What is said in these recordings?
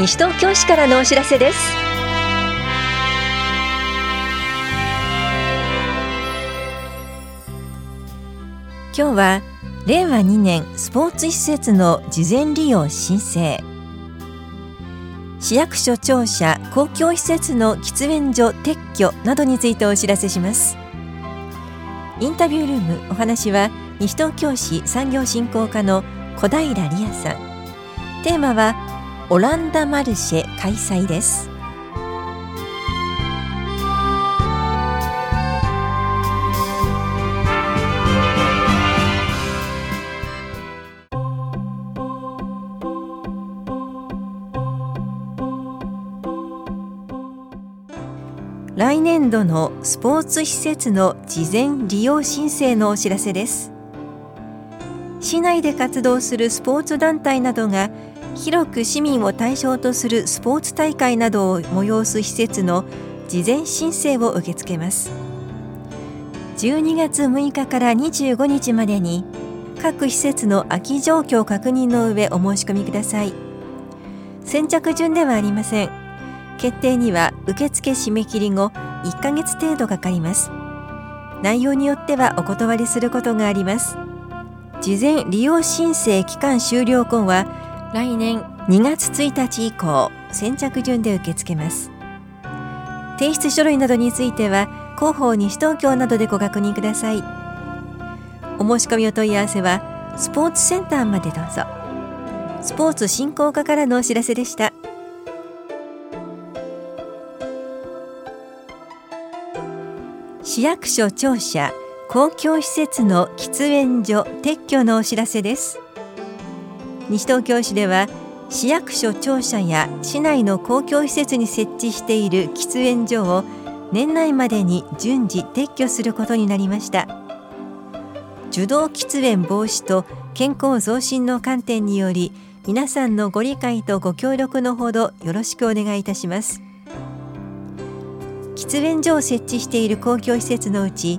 西東京市からのお知らせです。今日は令和2年スポーツ施設の事前利用申請。市役所庁舎公共施設の喫煙所撤去などについてお知らせします。インタビュールームお話は西東京市産業振興課の小平理也さん。テーマはオランダマルシェ開催です。来年度のスポーツ施設の事前利用申請のお知らせです。市内で活動するスポーツ団体などが広く市民を対象とするスポーツ大会などを催す施設の事前申請を受け付けます。12月6日から25日までに各施設の空き状況確認の上お申し込みください。先着順ではありません。決定には受付締め切り後1ヶ月程度かかります。内容によってはお断りすることがあります。事前利用申請期間終了後は来年2月1日以降先着順で受け付けます。提出書類などについては広報西東京などでご確認ください。お申し込みお問い合わせはスポーツセンターまでどうぞ。スポーツ振興課からのお知らせでした。市役所庁舎公共施設の喫煙所撤去のお知らせです。西東京市では市役所庁舎や市内の公共施設に設置している喫煙所を年内までに順次撤去することになりました。受動喫煙防止と健康増進の観点により皆さんのご理解とご協力のほどよろしくお願いいたします。喫煙所を設置している公共施設のうち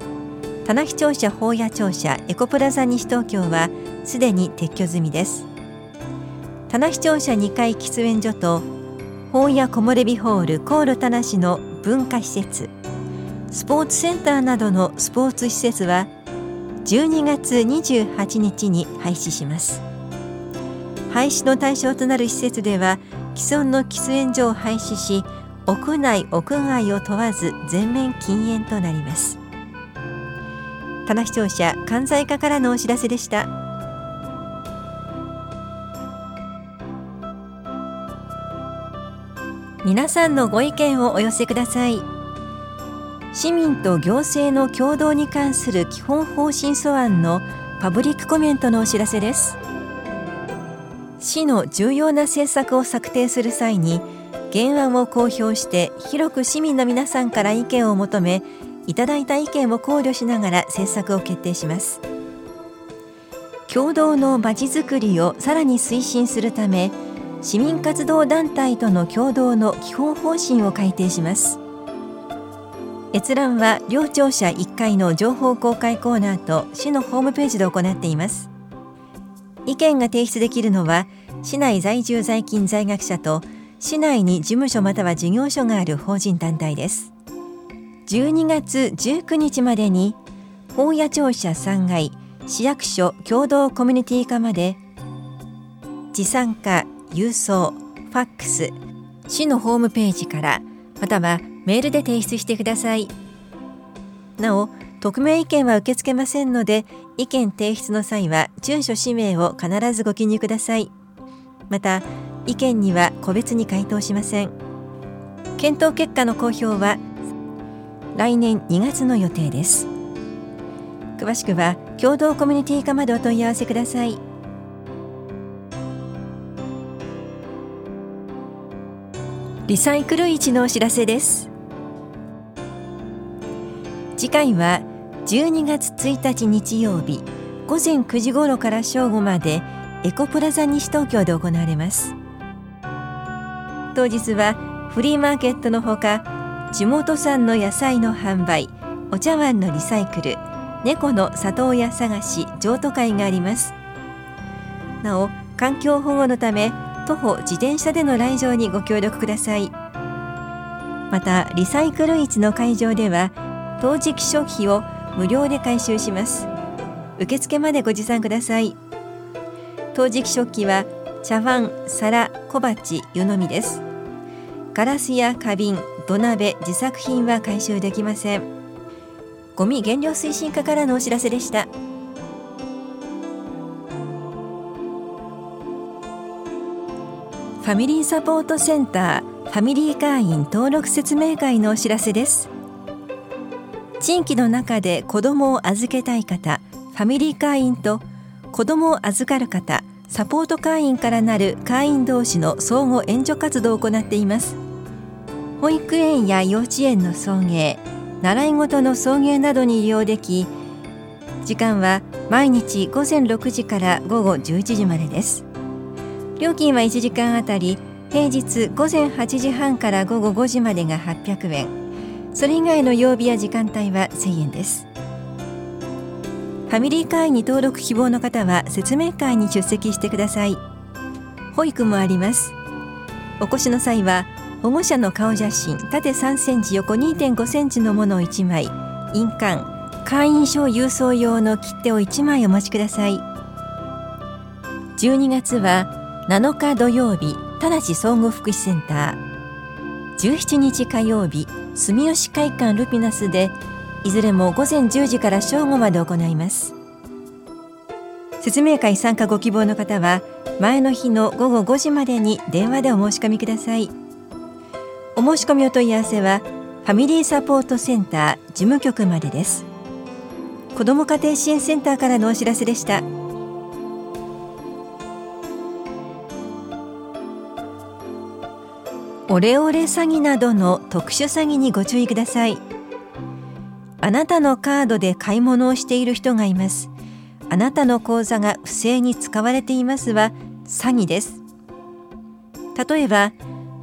棚木庁舎法屋庁舎エコプラザ西東京はすでに撤去済みです。棚木庁舎2階喫煙所と法屋木漏れ日ホール航路棚市の文化施設。スポーツセンターなどのスポーツ施設は12月28日に廃止します。廃止の対象となる施設では既存の喫煙所を廃止し屋内屋外を問わず全面禁煙となります。棚視聴者関西課からのお知らせでした。皆さんのご意見をお寄せください。市民と行政の共同に関する基本方針素案のパブリックコメントのお知らせです。市の重要な政策を策定する際に原案を公表して広く市民の皆さんから意見を求めいただいた意見を考慮しながら政策を決定します。共同のまちづくりをさらに推進するため市民活動団体との共同の基本方針を改定します。閲覧は両庁舎1階の情報公開コーナーと市のホームページで行っています。意見が提出できるのは市内在住在勤在学者と市内に事務所または事業所がある法人団体です。12月19日までに本屋庁舎3階市役所共同コミュニティ課まで持参加郵送ファックス市のホームページからまたはメールで提出してください。なお匿名意見は受け付けませんので意見提出の際は住所氏名を必ずご記入ください。また意見には個別に回答しません。検討結果の公表は来年2月の予定です。詳しくは共同コミュニティ課までお問い合わせください。リサイクル市のお知らせです。次回は12月1日日曜日午前9時頃から正午までエコプラザ西東京で行われます。当日はフリーマーケットのほか地元産の野菜の販売お茶碗のリサイクル猫の里親探し譲渡会があります。なお環境保護のため徒歩自転車での来場にご協力ください。またリサイクル市の会場では陶磁器食費を無料で回収します。受付までご持参ください。陶磁器食器は茶碗、皿、小鉢、湯飲みです。ガラスや花瓶、土鍋、自作品は回収できません。ゴミ減量推進課からのお知らせでした。ァミリーサポートセンターファミリー会員登録説明会のお知らせです。地域の中で子どもを預けたい方ファミリー会員と子どもを預かる方サポート会員からなる会員同士の相互援助活動を行っています。保育園や幼稚園の送迎習い事の送迎などに利用でき時間は毎日午前6時から午後11時までです。料金は1時間あたり平日午前8時半から午後5時までが800円。それ以外の曜日や時間帯は1000円です。ファミリー会員に登録希望の方は説明会に出席してください。保育もあります。お越しの際は保護者の顔写真縦3センチ横2.5センチのものを1枚印鑑会員証郵送用の切手を1枚お持ちください。12月は7日土曜日田梨総合福祉センター。17日火曜日住吉会館ルピナスでいずれも午前10時から正午まで行います。説明会参加ご希望の方は前の日の午後5時までに電話でお申し込みください。お申し込みお問い合わせはファミリーサポートセンター事務局までです。子ども家庭支援センターからのお知らせでした。オレオレ詐欺などの特殊詐欺にご注意ください。あなたのカードで買い物をしている人がいます。あなたの口座が不正に使われていますは詐欺です。例えば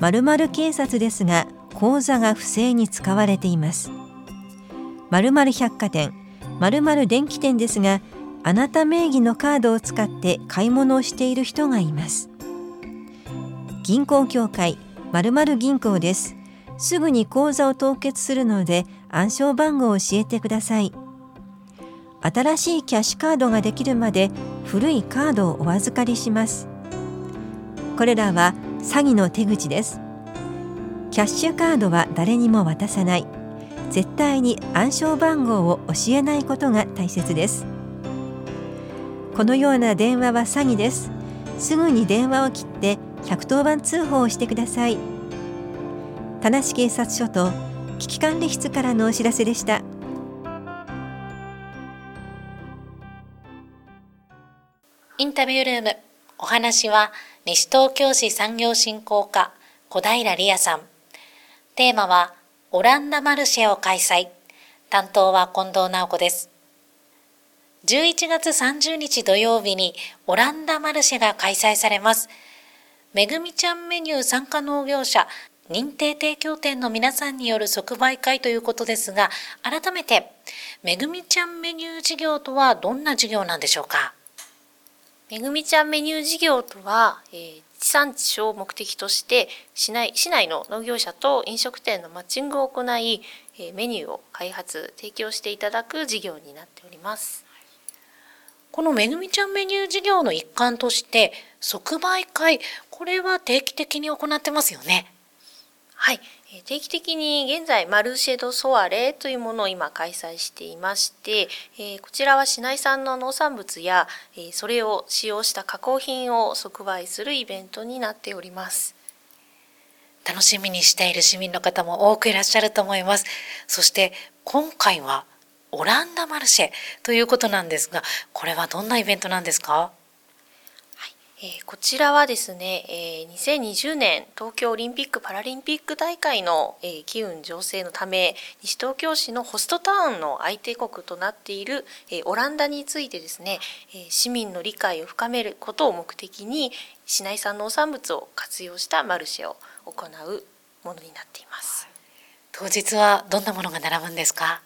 〇〇警察ですが口座が不正に使われています。〇〇百貨店〇〇電気店ですがあなた名義のカードを使って買い物をしている人がいます。銀行協会〇〇銀行です。すぐに口座を凍結するので暗証番号を教えてください。新しいキャッシュカードができるまで古いカードをお預かりします。これらは詐欺の手口です。キャッシュカードは誰にも渡さない。絶対に暗証番号を教えないことが大切です。このような電話は詐欺です。すぐに電話を切って110番通報をしてください。田無警察署と危機管理室からのお知らせでした。インタビュールームお話は西東京市産業振興課小平理也さん。テーマはオランダマルシェを開催。担当は近藤直子です。11月30日土曜日にオランダマルシェが開催されます。めぐみちゃんメニュー参加農業者認定提供店の皆さんによる即売会ということですが、改めて、めぐみちゃんメニュー事業とはどんな事業なんでしょうか？めぐみちゃんメニュー事業とは、えー、地産地消を目的として市内市内の農業者と飲食店のマッチングを行い、えー、メニューを開発提供していただく事業になっております。このめぐみちゃんメニュー事業の一環として即売会これは定期的に行ってますよね。はい、定期的に現在マルシェドソアレというものを今開催していまして、えこちらは市内産の農産物や、えそれを使用した加工品を即売するイベントになっております。楽しみにしている市民の方も多くいらっしゃると思います。そして今回はオランダマルシェということなんですが、これはどんなイベントなんですか？えー、こちらはですね、えー、2020年東京オリンピック・パラリンピック大会の、えー、機運醸成のため西東京市のホストタウンの相手国となっている、え、オランダについてですね、え、市民の理解を深めることを目的に市内産農産物を活用したマルシェを行うものになっています。当日はどんなものが並ぶんですか？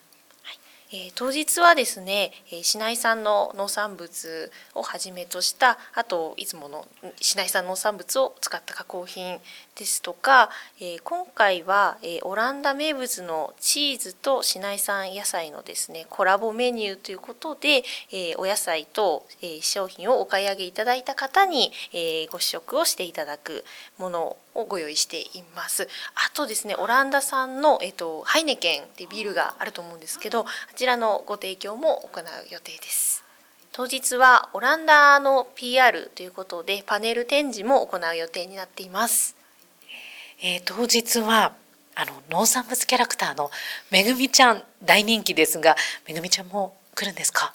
えー、当日はですね、えー、市内産の農産物をはじめとしたあといつもの市内産農産物を使った加工品ですとか、えー、今回は、えオランダ名物のチーズと市内産野菜のですねコラボメニューということで、えお野菜と、え商品をお買い上げいただいた方に、えご試食をしていただくものをご用意しています。あとですねオランダ産の、えーと、ハイネケンってビールがあると思うんですけどちらのご提供も行う予定です。当日はオランダの PR ということでパネル展示も行う予定になっています、えー、当日はあの農産物キャラクターのめぐみちゃん大人気ですがめぐみちゃんも来るんですか？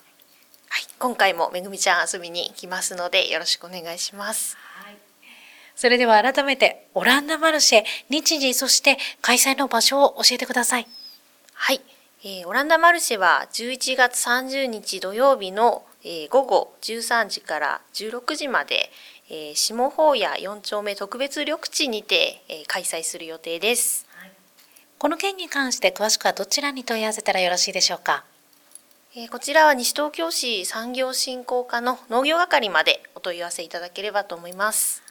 はい今回もめぐみちゃん遊びに来ますのでよろしくお願いします。はい。それでは改めてオランダマルシェ日時そして開催の場所を教えてください。はいえー、オランダマルシェは11月30日土曜日の、えー、午後13時から16時まで、えー、下法屋4丁目特別緑地にて、えー、開催する予定です、はい、この件に関して詳しくはどちらに問い合わせたらよろしいでしょうか、えー、こちらは西東京市産業振興課の農業係までお問い合わせいただければと思います、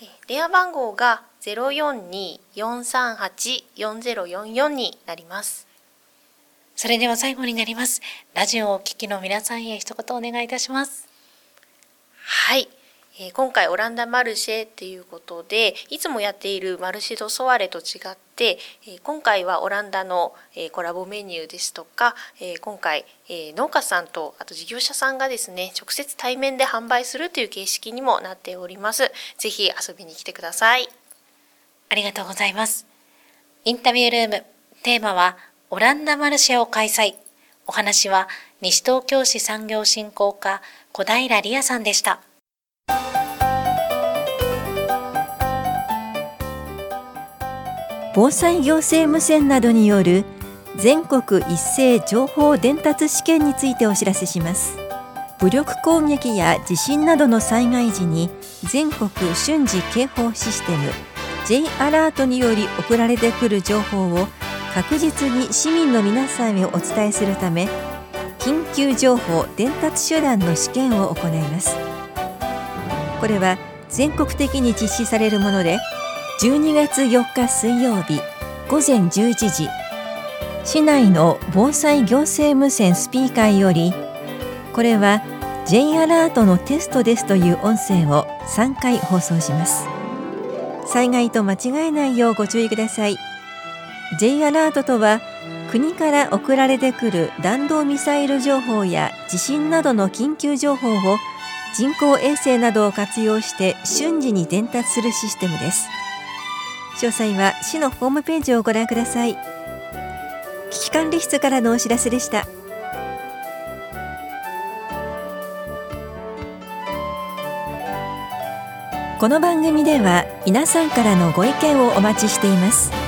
えー、電話番号が042-438-4044になりますそれでは最後になります。ラジオをお聞きの皆さんへ一言お願いいたします。はい。えー、今回オランダマルシェっていうことでいつもやっているマルシドソワレと違って、えー、今回はオランダの、えー、コラボメニューですとか、え今回、え農家さんとあと事業者さんがですね直接対面で販売するという形式にもなっております。ぜひ遊びに来てください。ありがとうございます。インタビュールームテーマはオランダマルシェを開催。お話は西東京市産業振興課小平理也さんでした。防災行政無線などによる全国一斉情報伝達試験についてお知らせします。武力攻撃や地震などの災害時に全国瞬時警報システム J アラートにより送られてくる情報を確実に市民の皆さんへお伝えするため緊急情報伝達手段の試験を行います。これは全国的に実施されるもので12月4日水曜日午前11時市内の防災行政無線スピーカーよりこれは J アラートのテストですという音声を3回放送します。災害と間違えないようご注意ください。J アラートとは国から送られてくる弾道ミサイル情報や地震などの緊急情報を人工衛星などを活用して瞬時に伝達するシステムです。詳細は市のホームページをご覧ください。危機管理室からのお知らせでした。この番組では皆さんからのご意見をお待ちしています。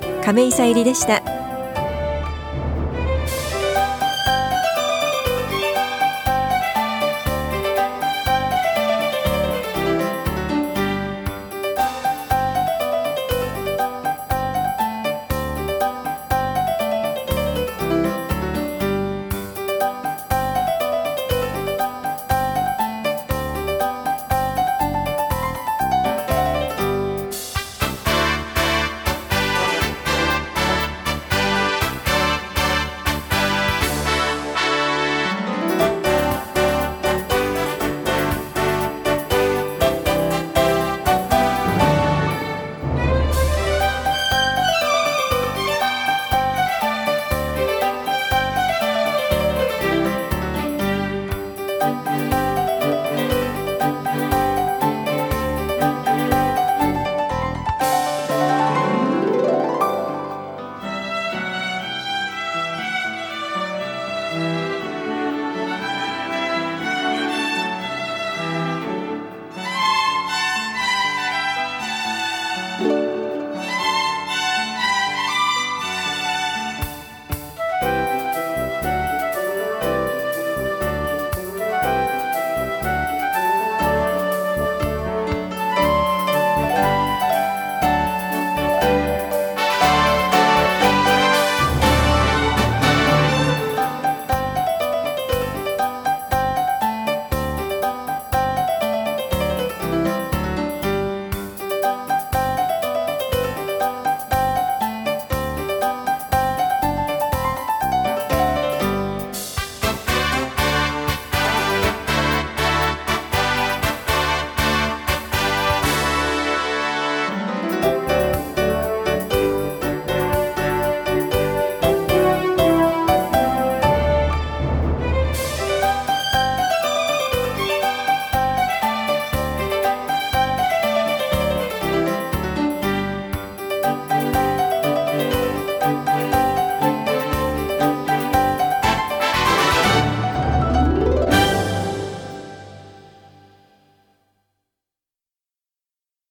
亀井さゆりでした。